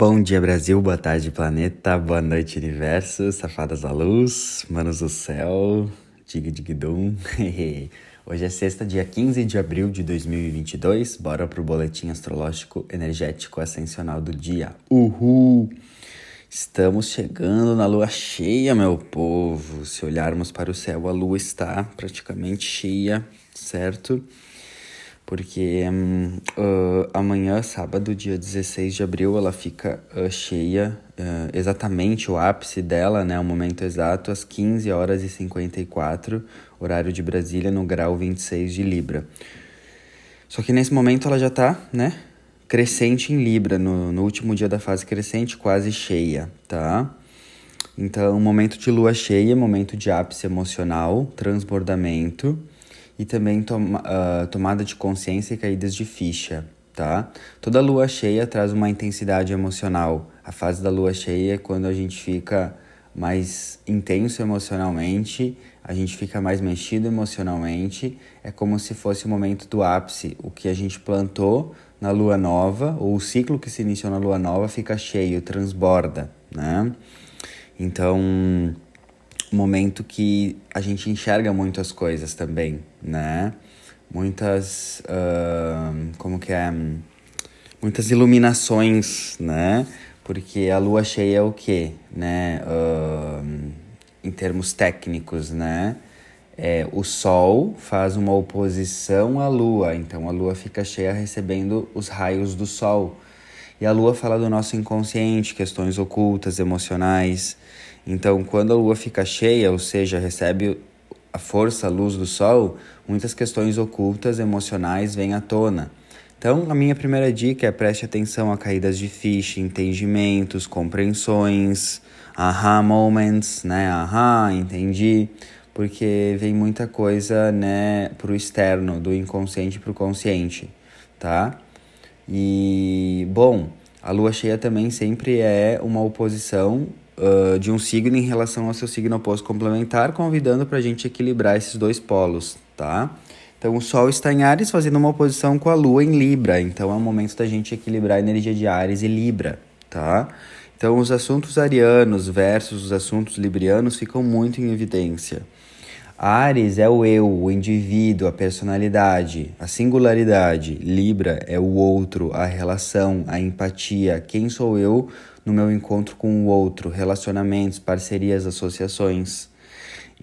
Bom dia, Brasil. Boa tarde, planeta. Boa noite, universo. Safadas da luz, manos do céu. Dig dig dum. Hoje é sexta, dia 15 de abril de 2022. Bora pro boletim astrológico energético ascensional do dia. Uhul! Estamos chegando na lua cheia, meu povo. Se olharmos para o céu, a lua está praticamente cheia, certo? Porque um, uh, amanhã, sábado, dia 16 de abril, ela fica uh, cheia, uh, exatamente o ápice dela, né, o momento exato, às 15 horas e 54, horário de Brasília, no grau 26 de Libra. Só que nesse momento ela já está, né, crescente em Libra, no, no último dia da fase crescente, quase cheia, tá? Então, momento de lua cheia, momento de ápice emocional, transbordamento, e também uh, tomada de consciência e caídas de ficha, tá? Toda lua cheia traz uma intensidade emocional. A fase da lua cheia é quando a gente fica mais intenso emocionalmente, a gente fica mais mexido emocionalmente, é como se fosse o momento do ápice, o que a gente plantou na lua nova, ou o ciclo que se iniciou na lua nova fica cheio, transborda, né? Então, momento que a gente enxerga muitas coisas também, né? Muitas, uh, como que é? Muitas iluminações, né? Porque a lua cheia é o quê, né? Uh, em termos técnicos, né? É, o Sol faz uma oposição à Lua, então a Lua fica cheia recebendo os raios do Sol. E a Lua fala do nosso inconsciente, questões ocultas, emocionais. Então, quando a lua fica cheia, ou seja, recebe a força, a luz do sol, muitas questões ocultas, emocionais vêm à tona. Então, a minha primeira dica é preste atenção a caídas de ficha, entendimentos, compreensões, aha moments, né? Aha, entendi. Porque vem muita coisa, né, pro externo, do inconsciente pro consciente, tá? E, bom, a lua cheia também sempre é uma oposição uh, de um signo em relação ao seu signo oposto complementar, convidando para a gente equilibrar esses dois polos, tá? Então, o Sol está em Ares, fazendo uma oposição com a Lua em Libra. Então, é o momento da gente equilibrar a energia de Ares e Libra, tá? Então, os assuntos arianos versus os assuntos librianos ficam muito em evidência. Ares é o eu, o indivíduo, a personalidade, a singularidade. Libra é o outro, a relação, a empatia. Quem sou eu no meu encontro com o outro, relacionamentos, parcerias, associações.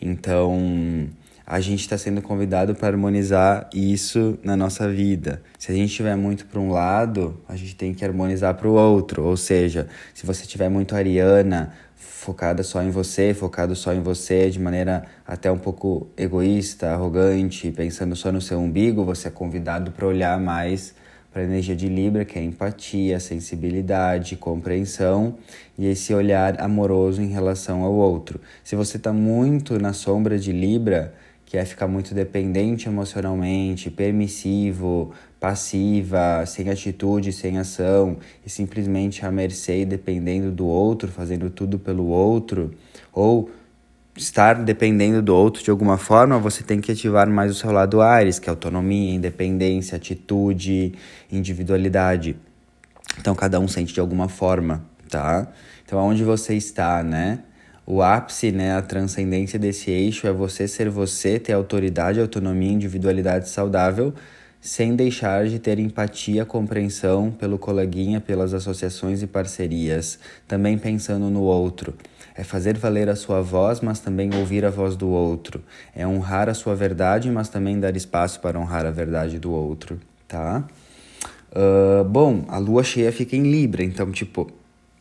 Então, a gente está sendo convidado para harmonizar isso na nossa vida. Se a gente estiver muito para um lado, a gente tem que harmonizar para o outro. Ou seja, se você estiver muito ariana, focada só em você, focado só em você, de maneira até um pouco egoísta, arrogante, pensando só no seu umbigo, você é convidado para olhar mais para a energia de Libra, que é empatia, sensibilidade, compreensão e esse olhar amoroso em relação ao outro. Se você está muito na sombra de Libra, que é ficar muito dependente emocionalmente, permissivo, passiva, sem atitude, sem ação e simplesmente à mercê dependendo do outro, fazendo tudo pelo outro, ou estar dependendo do outro de alguma forma, você tem que ativar mais o seu lado Ares, que é autonomia, independência, atitude, individualidade. Então cada um sente de alguma forma, tá? Então aonde você está, né? O ápice, né, a transcendência desse eixo é você ser você, ter autoridade, autonomia, individualidade saudável, sem deixar de ter empatia, compreensão pelo coleguinha, pelas associações e parcerias, também pensando no outro. É fazer valer a sua voz, mas também ouvir a voz do outro. É honrar a sua verdade, mas também dar espaço para honrar a verdade do outro, tá? Uh, bom, a lua cheia fica em Libra, então, tipo,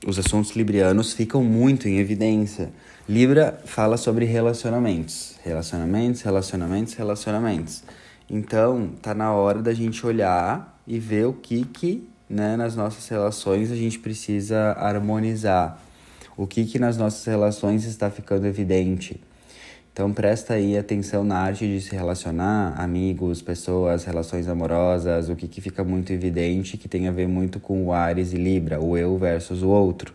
os assuntos librianos ficam muito em evidência. Libra fala sobre relacionamentos. Relacionamentos, relacionamentos, relacionamentos. Então, tá na hora da gente olhar e ver o que que, né, nas nossas relações a gente precisa harmonizar o que, que nas nossas relações está ficando evidente. Então presta aí atenção na arte de se relacionar, amigos, pessoas, relações amorosas, o que, que fica muito evidente que tem a ver muito com o Ares e Libra, o eu versus o outro.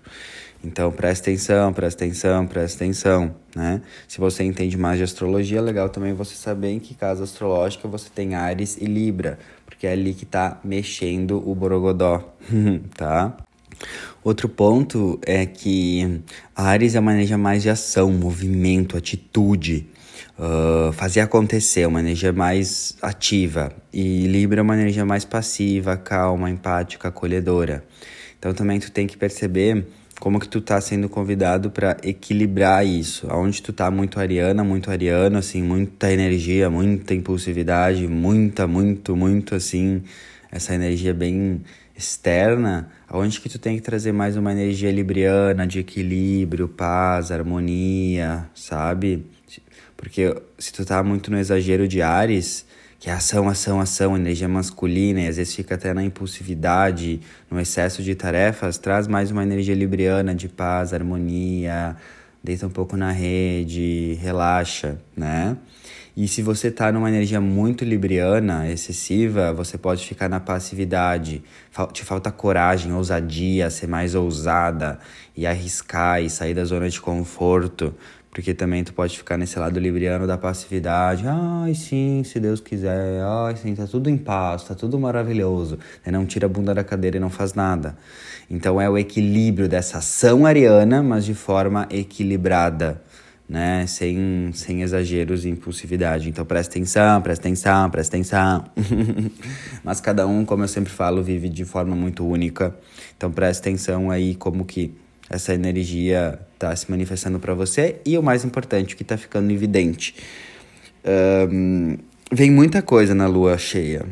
Então presta atenção, presta atenção, presta atenção, né? Se você entende mais de astrologia, é legal também você saber em que casa astrológica você tem Ares e Libra, porque é ali que tá mexendo o borogodó, tá? Outro ponto é que Ares é uma energia mais de ação, movimento, atitude, uh, fazer acontecer, uma energia mais ativa. E Libra é uma energia mais passiva, calma, empática, acolhedora. Então também tu tem que perceber como que tu tá sendo convidado para equilibrar isso. Aonde tu tá muito ariana, muito ariano, assim, muita energia, muita impulsividade, muita, muito, muito assim, essa energia bem externa, aonde que tu tem que trazer mais uma energia libriana, de equilíbrio, paz, harmonia, sabe? Porque se tu tá muito no exagero de Ares, que é ação, ação, ação, energia masculina, e às vezes fica até na impulsividade, no excesso de tarefas, traz mais uma energia libriana de paz, harmonia, deita um pouco na rede, relaxa, né? E se você tá numa energia muito libriana, excessiva, você pode ficar na passividade. Te falta coragem, ousadia, ser mais ousada e arriscar e sair da zona de conforto. Porque também tu pode ficar nesse lado libriano da passividade. Ai, sim, se Deus quiser. Ai, sim, tá tudo em paz, tá tudo maravilhoso. E não tira a bunda da cadeira e não faz nada. Então é o equilíbrio dessa ação ariana, mas de forma equilibrada, né? Sem, sem exageros e impulsividade. Então presta atenção, presta atenção, presta atenção. mas cada um, como eu sempre falo, vive de forma muito única. Então presta atenção aí como que essa energia está se manifestando para você e o mais importante, o que está ficando evidente. Um, vem muita coisa na lua cheia.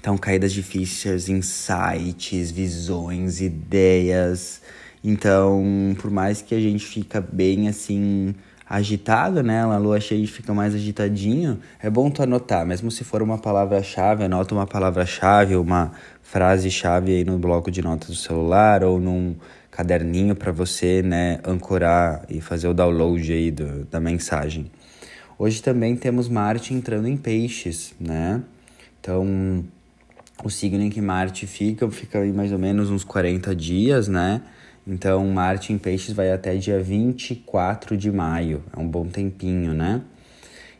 Então, caídas difíceis, insights, visões, ideias. Então, por mais que a gente fica bem assim agitado, né? A lua cheia fica mais agitadinho. É bom tu anotar, mesmo se for uma palavra-chave, anota uma palavra-chave, uma frase-chave aí no bloco de notas do celular ou num caderninho para você, né, ancorar e fazer o download aí do, da mensagem. Hoje também temos Marte entrando em peixes, né? Então, o signo em que Marte fica, fica aí mais ou menos uns 40 dias, né? Então, Marte em peixes vai até dia 24 de maio, é um bom tempinho, né?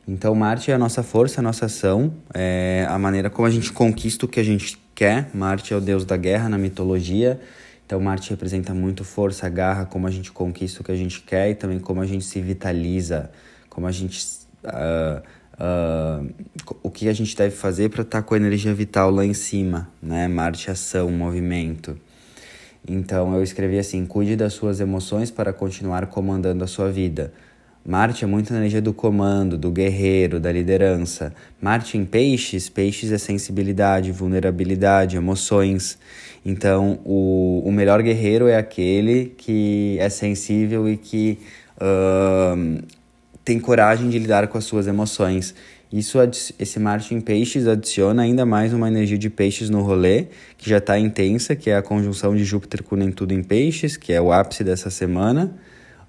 Então, Marte é a nossa força, a nossa ação, é a maneira como a gente conquista o que a gente quer. Marte é o deus da guerra na mitologia, então, Marte representa muito força, garra, como a gente conquista o que a gente quer e também como a gente se vitaliza, como a gente. Uh, uh, o que a gente deve fazer para estar tá com a energia vital lá em cima, né? Marte, ação, movimento. Então, eu escrevi assim: cuide das suas emoções para continuar comandando a sua vida. Marte é muito energia do comando, do guerreiro, da liderança. Marte em peixes, peixes é sensibilidade, vulnerabilidade, emoções. Então, o, o melhor guerreiro é aquele que é sensível e que uh, tem coragem de lidar com as suas emoções. Isso, esse Marte em peixes adiciona ainda mais uma energia de peixes no rolê, que já está intensa, que é a conjunção de Júpiter com Netuno em peixes, que é o ápice dessa semana.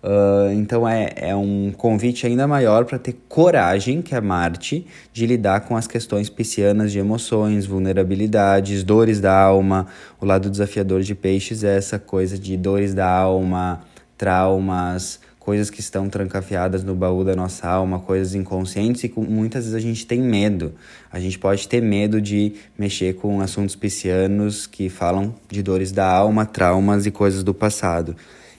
Uh, então é, é um convite ainda maior para ter coragem, que é Marte, de lidar com as questões piscianas de emoções, vulnerabilidades, dores da alma. O lado desafiador de peixes é essa coisa de dores da alma, traumas, coisas que estão trancafiadas no baú da nossa alma, coisas inconscientes e muitas vezes a gente tem medo. A gente pode ter medo de mexer com assuntos piscianos que falam de dores da alma, traumas e coisas do passado.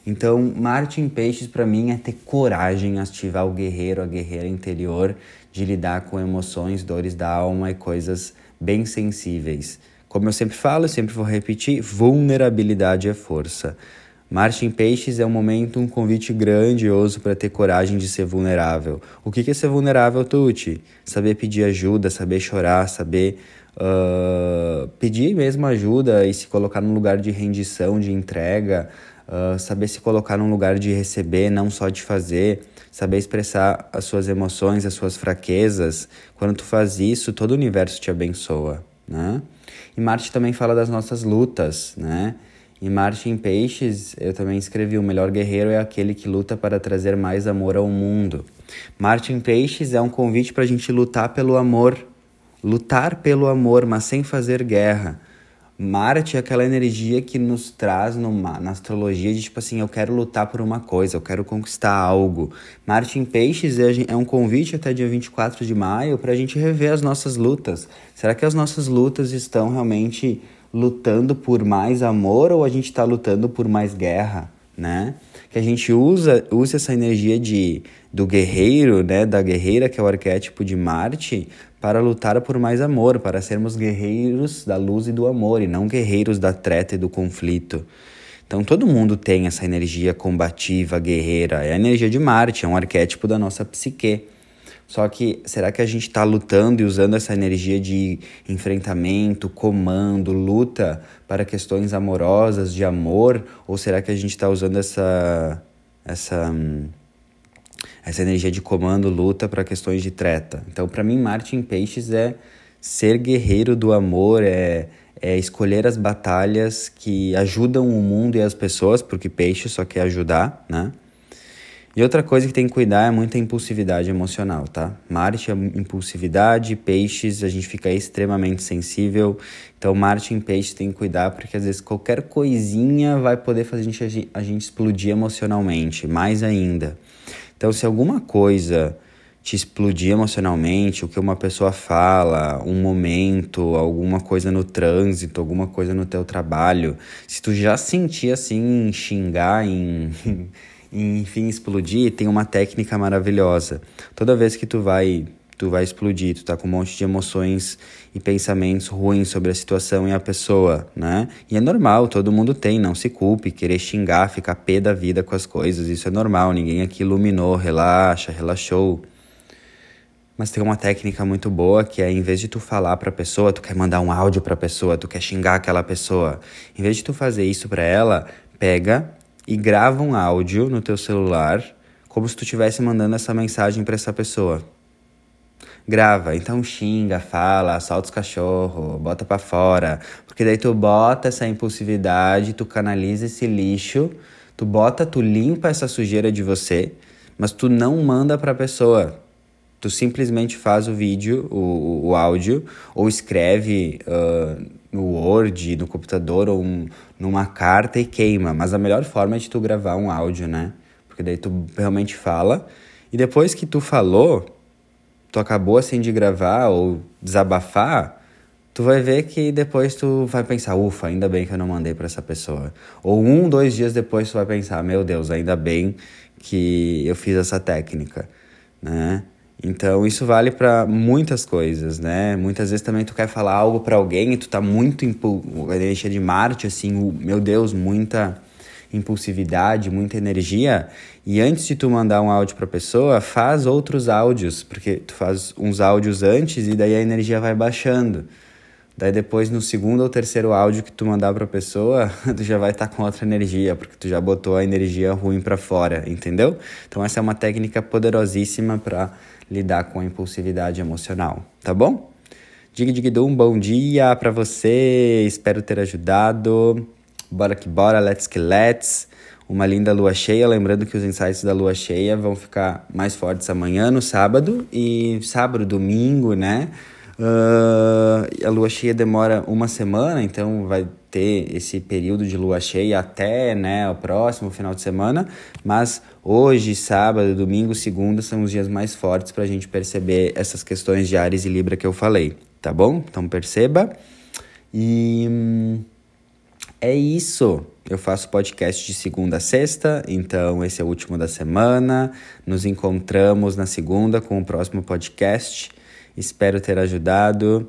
Então, Marte em Peixes para mim é ter coragem, ativar o guerreiro, a guerreira interior, de lidar com emoções, dores da alma e coisas bem sensíveis. Como eu sempre falo, eu sempre vou repetir, vulnerabilidade é força. Marte em Peixes é um momento, um convite grandioso para ter coragem de ser vulnerável. O que é ser vulnerável, Tuti? Saber pedir ajuda, saber chorar, saber uh, pedir mesmo ajuda e se colocar num lugar de rendição, de entrega, uh, saber se colocar num lugar de receber, não só de fazer, saber expressar as suas emoções, as suas fraquezas. Quando tu faz isso, todo o universo te abençoa, né? E Marte também fala das nossas lutas, né? Em Marte em Peixes, eu também escrevi: o melhor guerreiro é aquele que luta para trazer mais amor ao mundo. Marte em Peixes é um convite para a gente lutar pelo amor, lutar pelo amor, mas sem fazer guerra. Marte é aquela energia que nos traz numa, na astrologia de tipo assim, eu quero lutar por uma coisa, eu quero conquistar algo. Marte em Peixes é, é um convite até dia 24 de maio para a gente rever as nossas lutas. Será que as nossas lutas estão realmente lutando por mais amor ou a gente está lutando por mais guerra, né? Que a gente usa, usa essa energia de, do guerreiro, né? Da guerreira, que é o arquétipo de Marte, para lutar por mais amor, para sermos guerreiros da luz e do amor, e não guerreiros da treta e do conflito. Então todo mundo tem essa energia combativa, guerreira, é a energia de Marte, é um arquétipo da nossa psique. Só que será que a gente está lutando e usando essa energia de enfrentamento, comando, luta para questões amorosas, de amor? Ou será que a gente está usando essa, essa, essa energia de comando, luta para questões de treta? Então, para mim, Marte em Peixes é ser guerreiro do amor, é, é escolher as batalhas que ajudam o mundo e as pessoas, porque Peixe só quer ajudar, né? E outra coisa que tem que cuidar é muita impulsividade emocional, tá? Marte é impulsividade, peixes, a gente fica extremamente sensível. Então, Marte em peixes tem que cuidar, porque às vezes qualquer coisinha vai poder fazer a gente, a gente explodir emocionalmente, mais ainda. Então, se alguma coisa te explodir emocionalmente, o que uma pessoa fala, um momento, alguma coisa no trânsito, alguma coisa no teu trabalho, se tu já sentir assim, xingar em enfim explodir, tem uma técnica maravilhosa. Toda vez que tu vai tu vai explodir, tu tá com um monte de emoções e pensamentos ruins sobre a situação e a pessoa, né? E é normal, todo mundo tem, não se culpe, querer xingar, ficar pé da vida com as coisas, isso é normal, ninguém aqui iluminou, relaxa, relaxou. Mas tem uma técnica muito boa que é em vez de tu falar para a pessoa, tu quer mandar um áudio para a pessoa, tu quer xingar aquela pessoa, em vez de tu fazer isso para ela, pega e grava um áudio no teu celular, como se tu estivesse mandando essa mensagem para essa pessoa. Grava, então xinga, fala, solta os cachorros, bota para fora, porque daí tu bota essa impulsividade, tu canaliza esse lixo, tu bota, tu limpa essa sujeira de você, mas tu não manda para a pessoa. Tu simplesmente faz o vídeo, o, o áudio, ou escreve uh, no Word, no computador ou um, numa carta e queima. Mas a melhor forma é de tu gravar um áudio, né? Porque daí tu realmente fala. E depois que tu falou, tu acabou assim de gravar ou desabafar, tu vai ver que depois tu vai pensar, ufa, ainda bem que eu não mandei para essa pessoa. Ou um, dois dias depois tu vai pensar, meu Deus, ainda bem que eu fiz essa técnica, né? Então isso vale para muitas coisas, né? Muitas vezes também tu quer falar algo para alguém e tu tá muito impu... energia de Marte assim, o... meu Deus, muita impulsividade, muita energia, e antes de tu mandar um áudio para pessoa, faz outros áudios, porque tu faz uns áudios antes e daí a energia vai baixando. Daí depois no segundo ou terceiro áudio que tu mandar para pessoa, tu já vai estar tá com outra energia, porque tu já botou a energia ruim para fora, entendeu? Então essa é uma técnica poderosíssima para lidar com a impulsividade emocional, tá bom? Dig Dig um bom dia para você, espero ter ajudado. Bora que bora, let's que let's. Uma linda lua cheia, lembrando que os insights da lua cheia vão ficar mais fortes amanhã, no sábado, e sábado, domingo, né? Uh, a lua cheia demora uma semana, então vai ter esse período de lua cheia até né, o próximo final de semana, mas hoje, sábado, domingo, segunda são os dias mais fortes para a gente perceber essas questões de Ares e Libra que eu falei, tá bom? Então perceba. E hum, é isso. Eu faço podcast de segunda a sexta, então esse é o último da semana. Nos encontramos na segunda com o próximo podcast. Espero ter ajudado.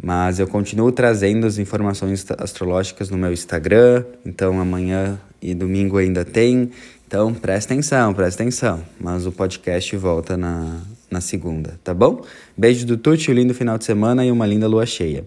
Mas eu continuo trazendo as informações astrológicas no meu Instagram, então amanhã e domingo ainda tem. Então presta atenção, presta atenção. Mas o podcast volta na, na segunda, tá bom? Beijo do Tuti, um lindo final de semana e uma linda lua cheia.